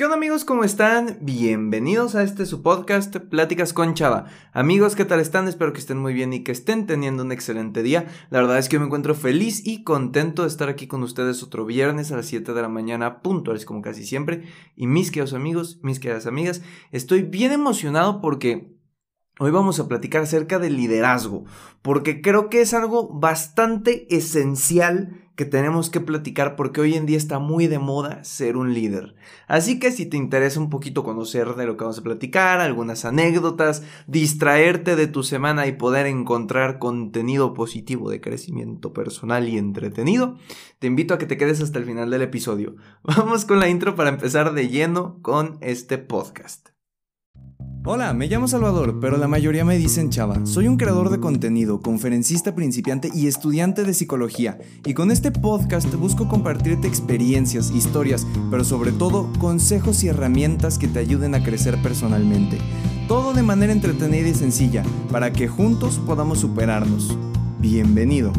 ¿Qué onda amigos? ¿Cómo están? Bienvenidos a este su podcast Pláticas con Chava. Amigos, ¿qué tal están? Espero que estén muy bien y que estén teniendo un excelente día. La verdad es que me encuentro feliz y contento de estar aquí con ustedes otro viernes a las 7 de la mañana, puntuales como casi siempre. Y mis queridos amigos, mis queridas amigas, estoy bien emocionado porque Hoy vamos a platicar acerca del liderazgo, porque creo que es algo bastante esencial que tenemos que platicar porque hoy en día está muy de moda ser un líder. Así que si te interesa un poquito conocer de lo que vamos a platicar, algunas anécdotas, distraerte de tu semana y poder encontrar contenido positivo de crecimiento personal y entretenido, te invito a que te quedes hasta el final del episodio. Vamos con la intro para empezar de lleno con este podcast. Hola, me llamo Salvador, pero la mayoría me dicen Chava. Soy un creador de contenido, conferencista principiante y estudiante de psicología. Y con este podcast busco compartirte experiencias, historias, pero sobre todo consejos y herramientas que te ayuden a crecer personalmente. Todo de manera entretenida y sencilla, para que juntos podamos superarnos. Bienvenido.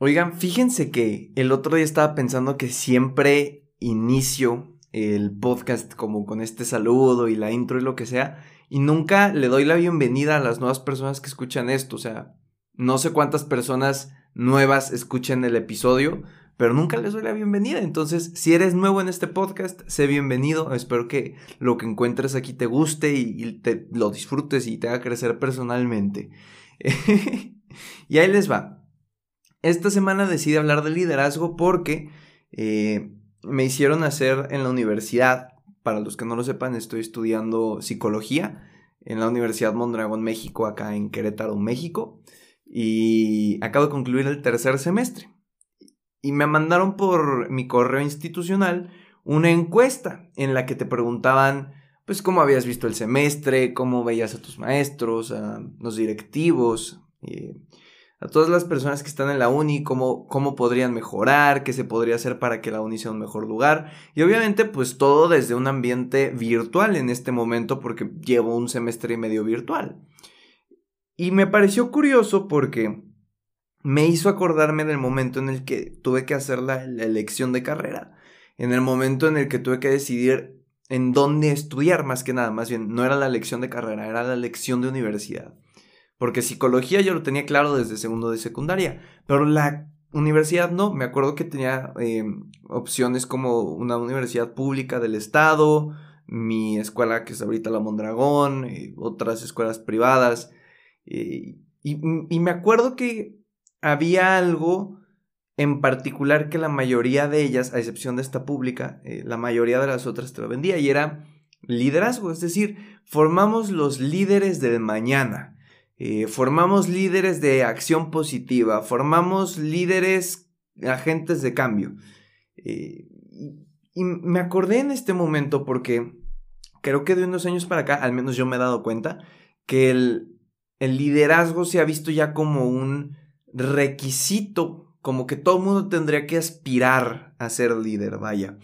Oigan, fíjense que el otro día estaba pensando que siempre inicio el podcast como con este saludo y la intro y lo que sea. Y nunca le doy la bienvenida a las nuevas personas que escuchan esto. O sea, no sé cuántas personas nuevas escuchen el episodio, pero nunca les doy la bienvenida. Entonces, si eres nuevo en este podcast, sé bienvenido. Espero que lo que encuentres aquí te guste y, te, lo disfrutes y te haga crecer personalmente. y ahí les va. Esta semana decidí hablar de liderazgo porque eh, me hicieron hacer en la universidad, para los que no lo sepan, estoy estudiando psicología en la Universidad Mondragón, México, acá en Querétaro, México, y acabo de concluir el tercer semestre. Y me mandaron por mi correo institucional una encuesta en la que te preguntaban, pues, cómo habías visto el semestre, cómo veías a tus maestros, a los directivos, eh, a todas las personas que están en la uni, cómo, cómo podrían mejorar, qué se podría hacer para que la uni sea un mejor lugar. Y obviamente, pues todo desde un ambiente virtual en este momento, porque llevo un semestre y medio virtual. Y me pareció curioso porque me hizo acordarme del momento en el que tuve que hacer la, la elección de carrera. En el momento en el que tuve que decidir en dónde estudiar, más que nada, más bien, no era la elección de carrera, era la elección de universidad. Porque psicología yo lo tenía claro desde segundo de secundaria, pero la universidad no. Me acuerdo que tenía em, opciones como una universidad pública del estado, mi escuela que es ahorita la Mondragón, eh, otras escuelas privadas. Eh, y, me acuerdo que había algo en particular que la mayoría de ellas, a excepción de esta pública, eh, la mayoría de las otras te lo vendía y era liderazgo, es decir, formamos los líderes del mañana. Eh, formamos líderes de acción positiva, formamos líderes, agentes de cambio. Eh, y, me acordé en este momento porque creo que de unos años para acá, al menos yo me he dado cuenta, que el, el liderazgo se ha visto ya como un requisito, como que todo el mundo tendría que aspirar a ser líder, vaya.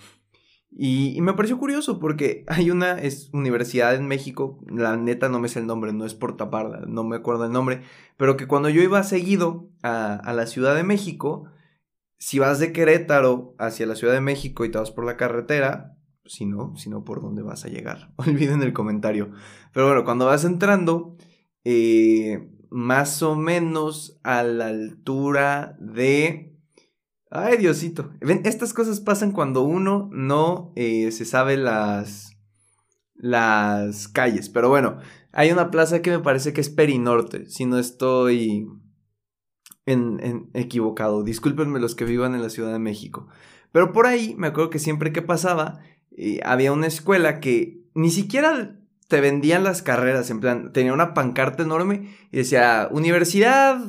Y, me pareció curioso porque hay una es, universidad en México, la neta no me sé el nombre, no es por taparla, no me acuerdo el nombre, pero que cuando yo iba seguido a, a la Ciudad de México, si vas de Querétaro hacia la Ciudad de México y te vas por la carretera, si no, si no, ¿por dónde vas a llegar? Olviden el comentario. Pero bueno, cuando vas entrando, eh, más o menos a la altura de Ay, Diosito. Ven, estas cosas pasan cuando uno no eh, se sabe las, las calles. Pero bueno, hay una plaza que me parece que es Perinorte, si no estoy en, equivocado. Discúlpenme los que vivan en la Ciudad de México. Pero por ahí me acuerdo que siempre que pasaba, eh, había una escuela que ni siquiera te vendían las carreras, en plan, tenía una pancarta enorme y decía, Universidad,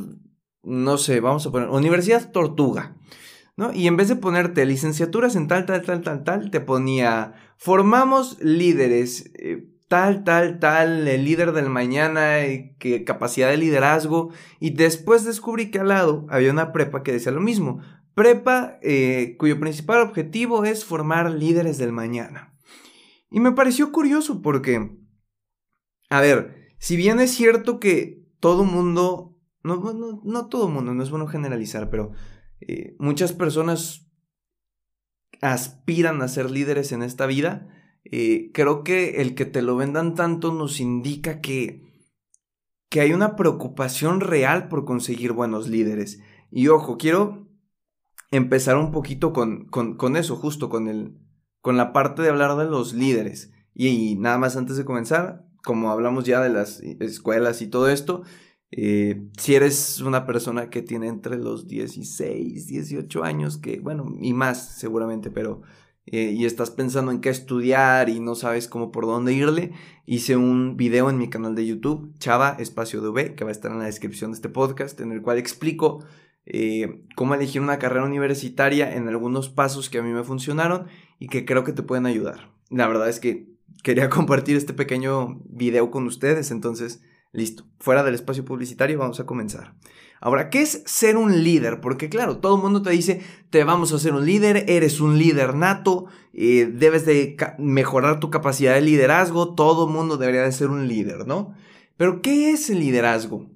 no sé, vamos a poner, Universidad Tortuga. Y en vez de ponerte licenciaturas en tal, tal, tal, tal, tal, te ponía, formamos líderes, eh, tal, tal, tal, el líder del mañana, eh, que, capacidad de liderazgo, y después descubrí que al lado había una prepa que decía lo mismo, prepa eh, cuyo principal objetivo es formar líderes del mañana. Y me pareció curioso porque, a ver, si bien es cierto que todo mundo, no, no, no todo mundo, no es bueno generalizar, pero eh, muchas personas aspiran a ser líderes en esta vida, eh, creo que el que te lo vendan tanto nos indica que, que hay una preocupación real por conseguir buenos líderes. Y ojo, quiero empezar un poquito con, con, eso, justo con, el, con la parte de hablar de los líderes. Y, nada más antes de comenzar, como hablamos ya de las escuelas y todo esto, eh, si eres una persona que tiene entre los 16, 18 años, que bueno, y más seguramente, pero eh, y estás pensando en qué estudiar y no sabes cómo por dónde irle, hice un video en mi canal de YouTube, Chava Espacio V, que va a estar en la descripción de este podcast, en el cual explico eh, cómo elegir una carrera universitaria en algunos pasos que a mí me funcionaron y que creo que te pueden ayudar. La verdad es que quería compartir este pequeño video con ustedes, entonces, listo, fuera del espacio publicitario vamos a comenzar. Ahora, ¿qué es ser un líder? Porque claro, todo el mundo te dice, te vamos a ser un líder, eres un líder nato, eh, debes de mejorar tu capacidad de liderazgo, todo el mundo debería de ser un líder, ¿no? Pero ¿qué es el liderazgo?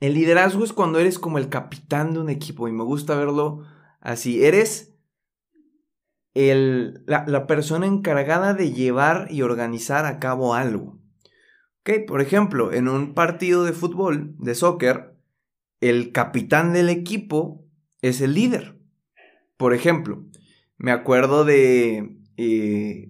El liderazgo es cuando eres como el capitán de un equipo y me gusta verlo así, eres el, la persona encargada de llevar y organizar a cabo algo. Por ejemplo, en un partido de fútbol, de soccer, el capitán del equipo es el líder. Por ejemplo, me acuerdo de eh,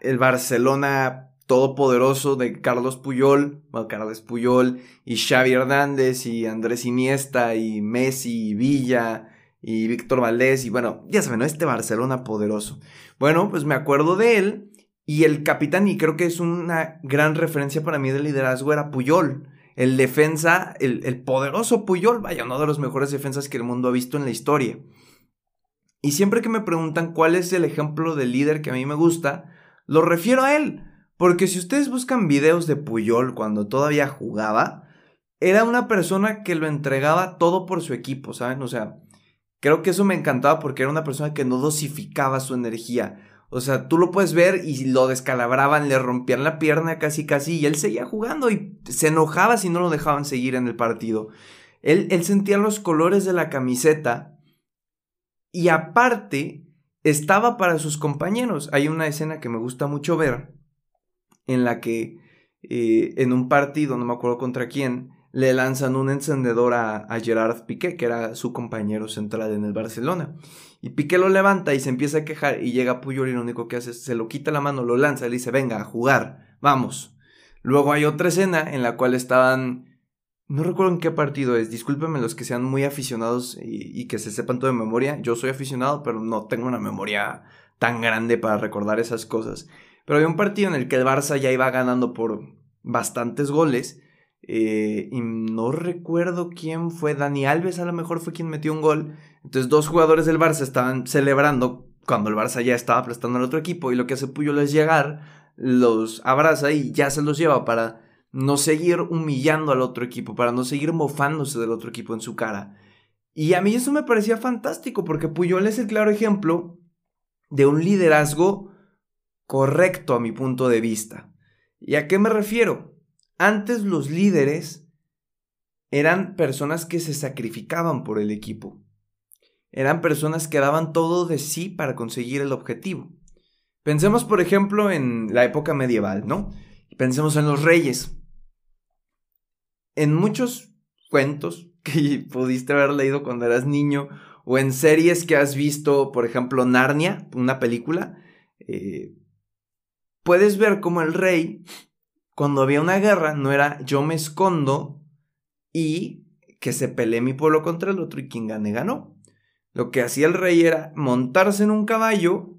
el Barcelona todopoderoso de Carlos Puyol, bueno, Carlos Puyol y Xavi Hernández y Andrés Iniesta y Messi y Villa y Víctor Valdés y bueno, ya saben. Este Barcelona poderoso. Bueno, pues me acuerdo de él y el capitán y creo que es una gran referencia para mí de liderazgo era Puyol el defensa, el, poderoso Puyol, vaya, uno de los mejores defensas que el mundo ha visto en la historia. Y siempre que me preguntan cuál es el ejemplo de líder que a mí me gusta, lo refiero a él. Porque si ustedes buscan videos de Puyol cuando todavía jugaba, era una persona que lo entregaba todo por su equipo, ¿saben? O sea, creo que eso me encantaba porque era una persona que no dosificaba su energía. O sea, tú lo puedes ver y lo descalabraban, le rompían la pierna casi casi y él seguía jugando y se enojaba si no lo dejaban seguir en el partido. Él, él sentía los colores de la camiseta y aparte estaba para sus compañeros. Hay una escena que me gusta mucho ver en la que eh, en un partido, no me acuerdo contra quién, le lanzan un encendedor a, Gerard Piqué, que era su compañero central en el Barcelona. Y Piqué lo levanta y se empieza a quejar y llega Puyol y lo único que hace es se lo quita la mano, lo lanza y le dice, venga, a jugar, vamos. Luego hay otra escena en la cual estaban, no recuerdo en qué partido es, discúlpenme los que sean muy aficionados y, y que se sepan todo de memoria, yo soy aficionado, pero no tengo una memoria tan grande para recordar esas cosas. Pero había un partido en el que el Barça ya iba ganando por bastantes goles eh, y no recuerdo quién fue, Dani Alves a lo mejor fue quien metió un gol. Entonces dos jugadores del Barça estaban celebrando cuando el Barça ya estaba prestando al otro equipo y lo que hace Puyol es llegar, los abraza y ya se los lleva para no seguir humillando al otro equipo, para no seguir mofándose del otro equipo en su cara. Y a mí eso me parecía fantástico porque Puyol es el claro ejemplo de un liderazgo correcto a mi punto de vista. ¿Y a qué me refiero? Antes los líderes eran personas que se sacrificaban por el equipo. Eran personas que daban todo de sí para conseguir el objetivo. Pensemos, por ejemplo, en la época medieval, ¿no? Pensemos en los reyes. En muchos cuentos que pudiste haber leído cuando eras niño, o en series que has visto, por ejemplo, Narnia, una película, eh, puedes ver como el rey cuando había una guerra no era yo me escondo y que se pelee mi pueblo contra el otro y quien gane ganó. Lo que hacía el rey era montarse en un caballo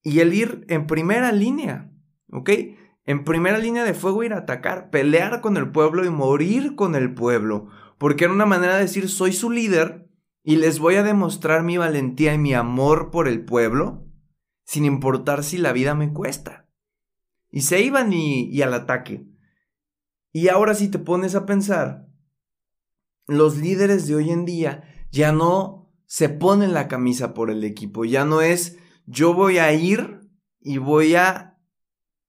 y el ir en primera línea, ¿ok? En primera línea de fuego ir a atacar, pelear con el pueblo y morir con el pueblo, porque era una manera de decir soy su líder y les voy a demostrar mi valentía y mi amor por el pueblo, sin importar si la vida me cuesta. Y se iban y, al ataque. Y ahora si te pones a pensar, los líderes de hoy en día ya no se ponen la camisa por el equipo, ya no es yo voy a ir y voy a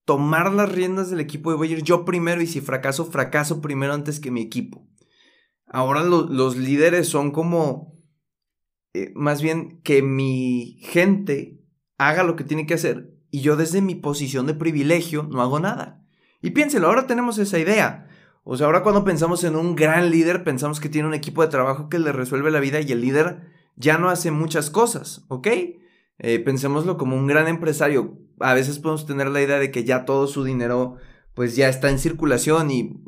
tomar las riendas del equipo y voy a ir yo primero y si fracaso, fracaso primero antes que mi equipo. Ahora los líderes son como eh, más bien que mi gente haga lo que tiene que hacer y yo desde mi posición de privilegio no hago nada. Y piénselo, ahora tenemos esa idea. O sea, ahora cuando pensamos en un gran líder, pensamos que tiene un equipo de trabajo que le resuelve la vida y el líder ya no hace muchas cosas, ¿ok? Eh, pensémoslo como un gran empresario. A veces podemos tener la idea de que ya todo su dinero pues ya está en circulación y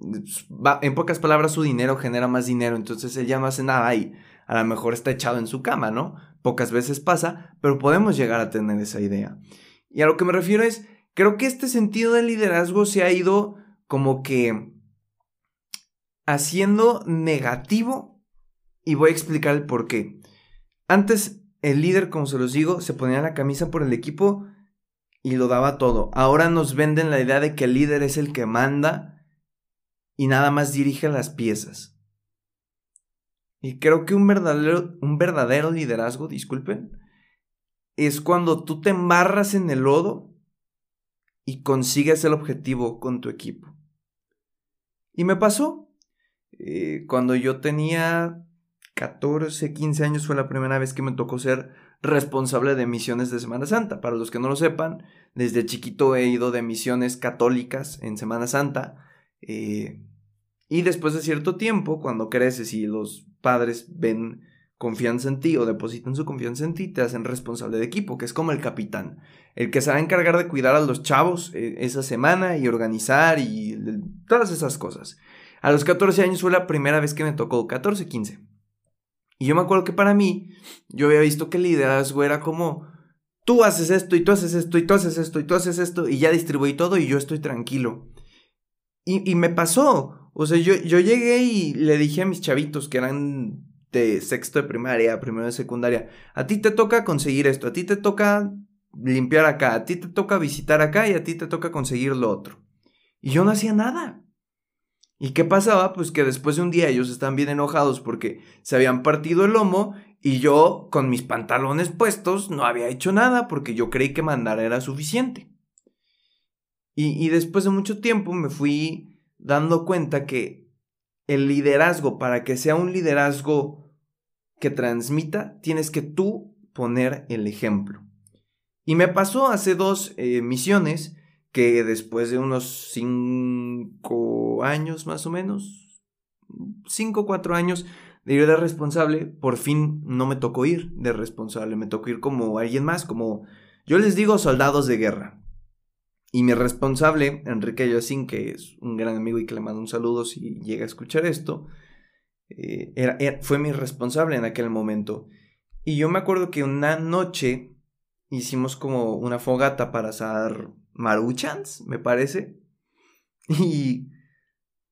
en pocas palabras su dinero genera más dinero, entonces él ya no hace nada y a lo mejor está echado en su cama, ¿no? Pocas veces pasa, pero podemos llegar a tener esa idea. Y a lo que me refiero es, creo que este sentido de liderazgo se ha ido como que haciendo negativo y voy a explicar el por qué. Antes el líder, como se los digo, se ponía la camisa por el equipo y lo daba todo. Ahora nos venden la idea de que el líder es el que manda y nada más dirige las piezas. Y creo que un verdadero, un verdadero liderazgo, disculpen, es cuando tú te embarras en el lodo y consigues el objetivo con tu equipo. Y me pasó. Eh, cuando yo tenía 14, 15 años fue la primera vez que me tocó ser responsable de misiones de Semana Santa. Para los que no lo sepan, desde chiquito he ido de misiones católicas en Semana Santa. Eh, y después de cierto tiempo, cuando creces y los padres ven confianza en ti o depositan su confianza en ti, te hacen responsable de equipo, que es como el capitán, el que se va a encargar de cuidar a los chavos eh, esa semana y organizar y todas esas cosas. A los 14 años fue la primera vez que me tocó, 14, 15. Y yo me acuerdo que para mí, yo había visto que el liderazgo era como, tú haces esto y tú haces esto y tú haces esto y tú haces esto y ya distribuí todo y yo estoy tranquilo. Y, y me pasó, o sea, yo, yo llegué y le dije a mis chavitos que eran de sexto de primaria, primero de secundaria, a ti te toca conseguir esto, a ti te toca limpiar acá, a ti te toca visitar acá y a ti te toca conseguir lo otro. Y yo no hacía nada. ¿Y qué pasaba? Pues que después de un día ellos estaban bien enojados porque se habían partido el lomo y yo con mis pantalones puestos no había hecho nada porque yo creí que mandar era suficiente. Y, y después de mucho tiempo me fui dando cuenta que el liderazgo, para que sea un liderazgo que transmita, tienes que tú poner el ejemplo. Y me pasó hace dos eh, misiones que después de unos cinco años más o menos, cinco o cuatro años de ir de responsable, por fin no me tocó ir de responsable, me tocó ir como alguien más, como yo les digo soldados de guerra. Y mi responsable, Enrique Yacín, que es un gran amigo y que le mando un saludo si llega a escuchar esto, eh, era, fue mi responsable en aquel momento. Y yo me acuerdo que una noche hicimos como una fogata para asar maruchans, me parece. Y,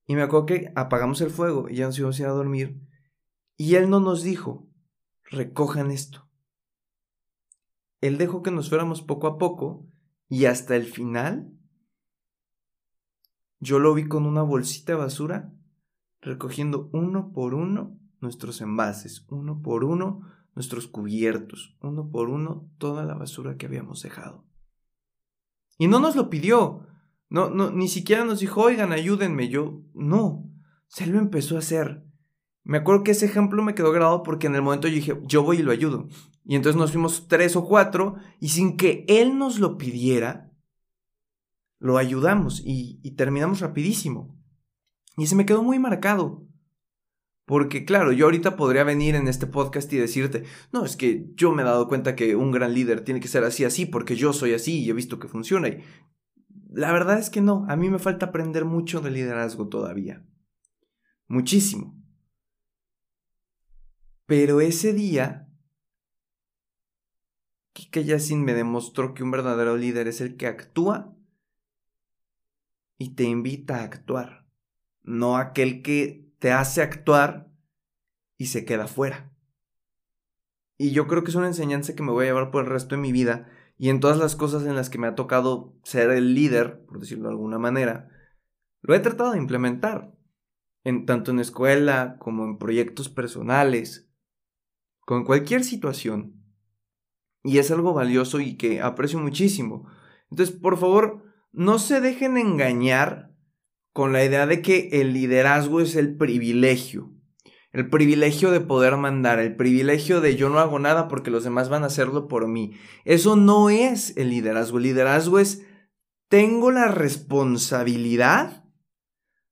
y me acuerdo que apagamos el fuego y ya nos íbamos a ir a dormir. Y él no nos dijo, recojan esto. Él dejó que nos fuéramos poco a poco y hasta el final yo lo vi con una bolsita de basura recogiendo uno por uno nuestros envases, uno por uno nuestros cubiertos, uno por uno toda la basura que habíamos dejado. Y no nos lo pidió. No, no, ni siquiera nos dijo, oigan, ayúdenme. Yo, no. Se lo empezó a hacer. Me acuerdo que ese ejemplo me quedó grabado porque en el momento yo dije, yo voy y lo ayudo. Y entonces nos fuimos tres o cuatro y sin que él nos lo pidiera, lo ayudamos y, y terminamos rapidísimo. Y se me quedó muy marcado. Porque claro, yo ahorita podría venir en este podcast y decirte, no, es que yo me he dado cuenta que un gran líder tiene que ser así, así, porque yo soy así y he visto que funciona. Y la verdad es que no, a mí me falta aprender mucho de liderazgo todavía. Muchísimo. Pero ese día, Kike Yassin me demostró que un verdadero líder es el que actúa y te invita a actuar, no aquel que te hace actuar y se queda fuera. Y yo creo que es una enseñanza que me voy a llevar por el resto de mi vida y en todas las cosas en las que me ha tocado ser el líder, por decirlo de alguna manera, lo he tratado de implementar, en, tanto en escuela como en proyectos personales, con cualquier situación. Y es algo valioso y que aprecio muchísimo. Entonces, por favor, no se dejen engañar con la idea de que el liderazgo es el privilegio. el privilegio de poder mandar, el privilegio de yo no hago nada porque los demás van a hacerlo por mí. Eso no es el liderazgo. El liderazgo es tengo la responsabilidad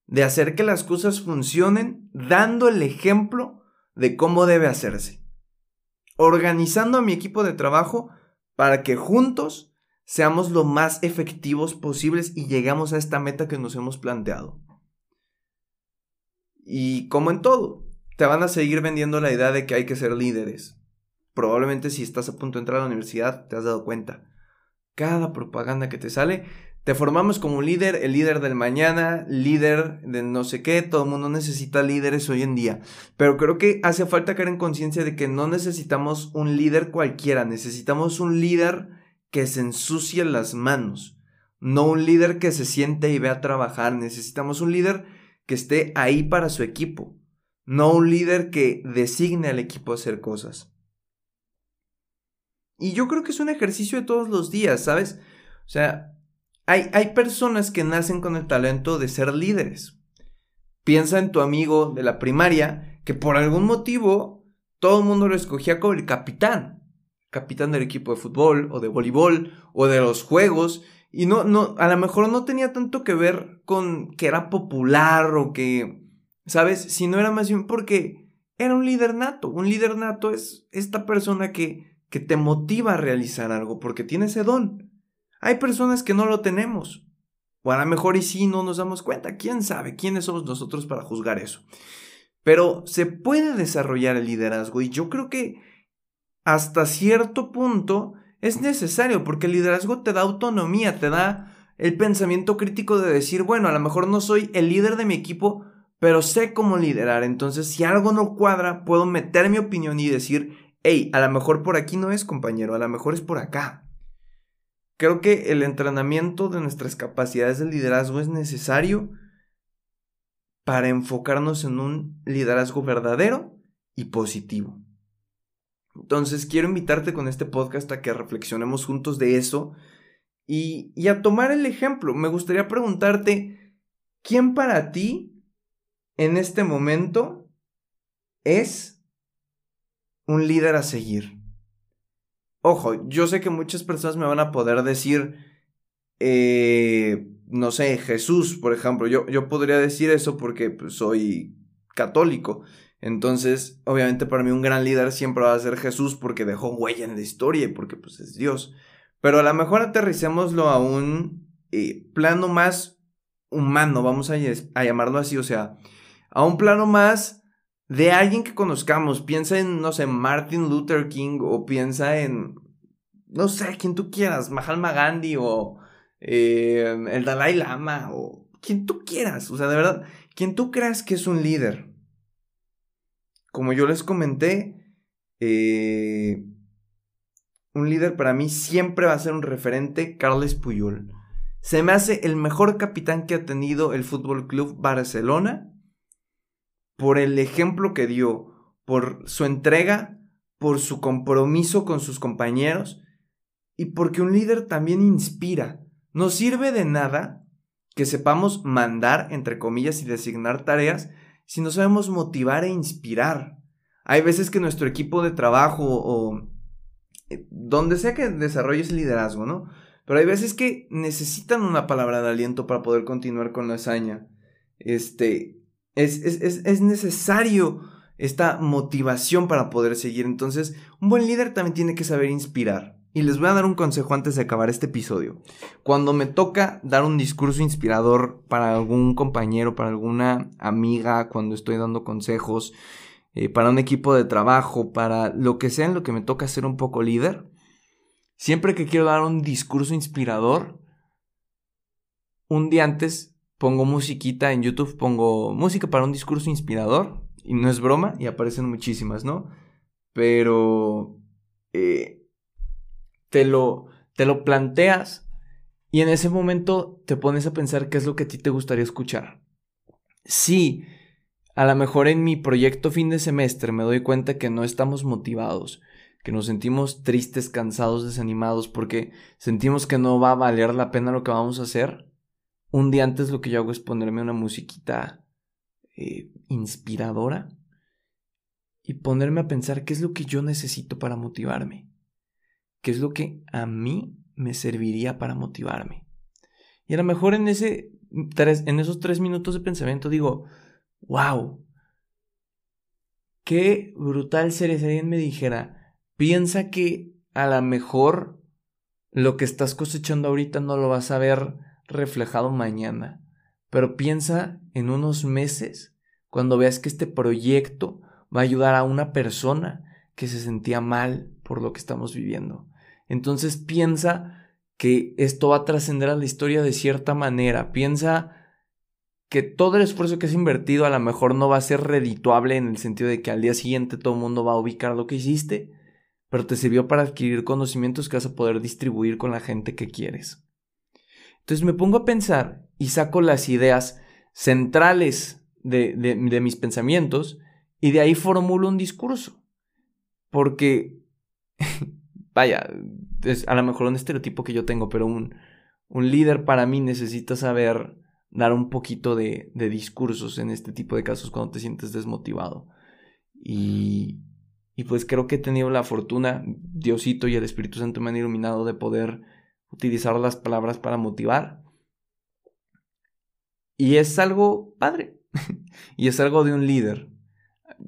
de hacer que las cosas funcionen dando el ejemplo de cómo debe hacerse. Organizando a mi equipo de trabajo para que juntos seamos lo más efectivos posibles y llegamos a esta meta que nos hemos planteado. Y como en todo, te van a seguir vendiendo la idea de que hay que ser líderes. Probablemente si estás a punto de entrar a la universidad te has dado cuenta. Cada propaganda que te sale te formamos como un líder, el líder del mañana, líder de no sé qué, todo el mundo necesita líderes hoy en día. Pero creo que hace falta caer en conciencia de que no necesitamos un líder cualquiera, necesitamos un líder que se ensucie las manos, no un líder que se siente y vea a trabajar, necesitamos un líder que esté ahí para su equipo, no un líder que designe al equipo a hacer cosas. Y yo creo que es un ejercicio de todos los días, ¿sabes? O sea, hay, personas que nacen con el talento de ser líderes. Piensa en tu amigo de la primaria que por algún motivo todo el mundo lo escogía como el capitán. Capitán del equipo de fútbol o de voleibol o de los juegos. Y no, no, a lo mejor no tenía tanto que ver con que era popular o que, ¿sabes? Sino era más bien porque era un líder nato. Un líder nato es esta persona que, que te motiva a realizar algo porque tiene ese don. Hay personas que no lo tenemos. O a lo mejor y sí no nos damos cuenta. ¿Quién sabe? ¿Quiénes somos nosotros para juzgar eso? Pero se puede desarrollar el liderazgo y yo creo que hasta cierto punto es necesario porque el liderazgo te da autonomía, te da el pensamiento crítico de decir, bueno, a lo mejor no soy el líder de mi equipo, pero sé cómo liderar. Entonces, si algo no cuadra, puedo meter mi opinión y decir, hey, a lo mejor por aquí no es, compañero, a lo mejor es por acá. Creo que el entrenamiento de nuestras capacidades de liderazgo es necesario para enfocarnos en un liderazgo verdadero y positivo. Entonces quiero invitarte con este podcast a que reflexionemos juntos de eso y, y, a tomar el ejemplo. Me gustaría preguntarte, ¿quién para ti en este momento es un líder a seguir? Ojo, yo sé que muchas personas me van a poder decir, eh, no sé, Jesús, por ejemplo. Yo, yo podría decir eso porque pues, soy católico. Entonces, obviamente para mí un gran líder siempre va a ser Jesús porque dejó huella en la historia y porque pues es Dios. Pero a lo mejor aterricémoslo a un eh, plano más humano, vamos a, llamarlo así, o sea, a un plano más de alguien que conozcamos. Piensa en, no sé, Martin Luther King o piensa en, no sé, quien tú quieras, Mahatma Gandhi o eh, el Dalai Lama o quien tú quieras. O sea, de verdad, quien tú creas que es un líder. Como yo les comenté, eh, un líder para mí siempre va a ser un referente, Carles Puyol. Se me hace el mejor capitán que ha tenido el Fútbol Club Barcelona por el ejemplo que dio, por su entrega, por su compromiso con sus compañeros y porque un líder también inspira. No sirve de nada que sepamos mandar, entre comillas, y designar tareas si no sabemos motivar e inspirar. Hay veces que nuestro equipo de trabajo o eh, donde sea que desarrolles liderazgo, ¿no? Pero hay veces que necesitan una palabra de aliento para poder continuar con la hazaña. Este, es, necesario esta motivación para poder seguir. Entonces, un buen líder también tiene que saber inspirar. Y les voy a dar un consejo antes de acabar este episodio. Cuando me toca dar un discurso inspirador para algún compañero, para alguna amiga, cuando estoy dando consejos, eh, para un equipo de trabajo, para lo que sea en lo que me toca ser un poco líder, siempre que quiero dar un discurso inspirador, un día antes pongo musiquita en YouTube, pongo música para un discurso inspirador, y no es broma, y aparecen muchísimas, ¿no? Pero eh, te, lo, te lo planteas y en ese momento te pones a pensar qué es lo que a ti te gustaría escuchar. Sí, a lo mejor en mi proyecto fin de semestre me doy cuenta que no estamos motivados, que nos sentimos tristes, cansados, desanimados porque sentimos que no va a valer la pena lo que vamos a hacer un día antes lo que yo hago es ponerme una musiquita eh, inspiradora y ponerme a pensar qué es lo que yo necesito para motivarme, qué es lo que a mí me serviría para motivarme. Y a lo mejor en, ese, en esos tres minutos de pensamiento digo, wow, qué brutal sería si alguien me dijera, piensa que a lo mejor lo que estás cosechando ahorita no lo vas a ver reflejado mañana, pero piensa en unos meses cuando veas que este proyecto va a ayudar a una persona que se sentía mal por lo que estamos viviendo. Entonces piensa que esto va a trascender a la historia de cierta manera. Piensa que todo el esfuerzo que has invertido a lo mejor no va a ser redituable en el sentido de que al día siguiente todo el mundo va a ubicar lo que hiciste, pero te sirvió para adquirir conocimientos que vas a poder distribuir con la gente que quieres. Entonces me pongo a pensar y saco las ideas centrales de, de mis pensamientos y de ahí formulo un discurso. Porque, vaya, es a lo mejor un estereotipo que yo tengo, pero un, un líder para mí necesita saber dar un poquito de, de, discursos en este tipo de casos cuando te sientes desmotivado. Y, y pues creo que he tenido la fortuna, Diosito y el Espíritu Santo me han iluminado de poder utilizar las palabras para motivar. Y es algo padre. y es algo de un líder.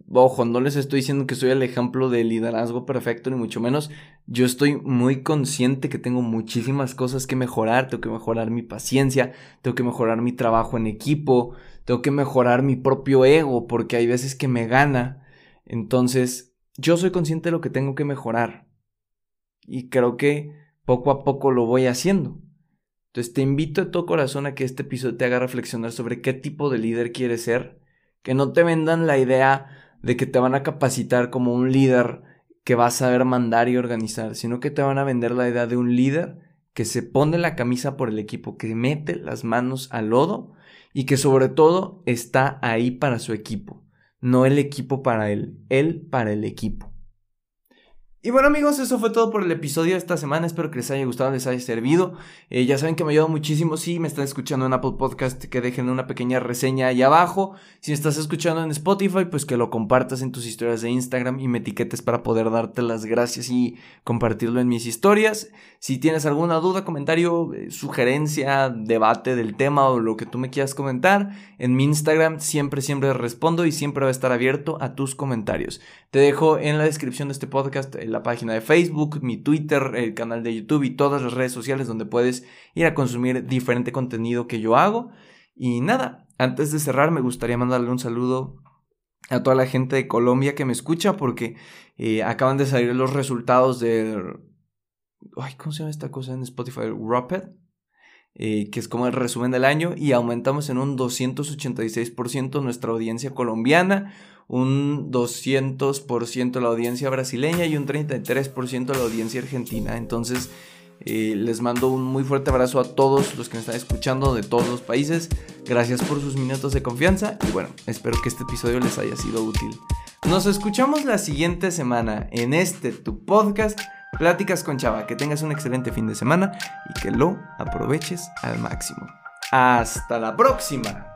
Ojo, no les estoy diciendo que soy el ejemplo de liderazgo perfecto, ni mucho menos. Yo estoy muy consciente que tengo muchísimas cosas que mejorar. Tengo que mejorar mi paciencia, tengo que mejorar mi trabajo en equipo, tengo que mejorar mi propio ego, porque hay veces que me gana. Entonces, yo soy consciente de lo que tengo que mejorar. Y creo que poco a poco lo voy haciendo. Entonces, te invito de todo corazón a que este episodio te haga reflexionar sobre qué tipo de líder quieres ser. Que no te vendan la idea de que te van a capacitar como un líder que va a saber mandar y organizar, sino que te van a vender la idea de un líder que se pone la camisa por el equipo, que mete las manos al lodo y que sobre todo está ahí para su equipo, no el equipo para él, él para el equipo. Y bueno amigos, eso fue todo por el episodio de esta semana. Espero que les haya gustado, les haya servido. Eh, ya saben que me ayuda muchísimo si me están escuchando en Apple Podcast, que dejen una pequeña reseña ahí abajo. Si estás escuchando en Spotify, pues que lo compartas en tus historias de Instagram y me etiquetes para poder darte las gracias y compartirlo en mis historias. Si tienes alguna duda, comentario, eh, sugerencia, debate del tema o lo que tú me quieras comentar, en mi Instagram siempre, siempre respondo y siempre va a estar abierto a tus comentarios. Te dejo en la descripción de este podcast la página de Facebook, mi Twitter, el canal de YouTube y todas las redes sociales donde puedes ir a consumir diferente contenido que yo hago. Y nada, antes de cerrar me gustaría mandarle un saludo a toda la gente de Colombia que me escucha porque eh, acaban de salir los resultados de... Ay, ¿Cómo se llama esta cosa en Spotify? Rapid. Eh, que es como el resumen del año, y aumentamos en un 286% nuestra audiencia colombiana, un 200% la audiencia brasileña y un 33% la audiencia argentina. Entonces, eh, les mando un muy fuerte abrazo a todos los que me están escuchando de todos los países. Gracias por sus minutos de confianza y bueno, espero que este episodio les haya sido útil. Nos escuchamos la siguiente semana en este tu podcast Pláticas con Chava. Que tengas un excelente fin de semana y que lo aproveches al máximo. Hasta la próxima.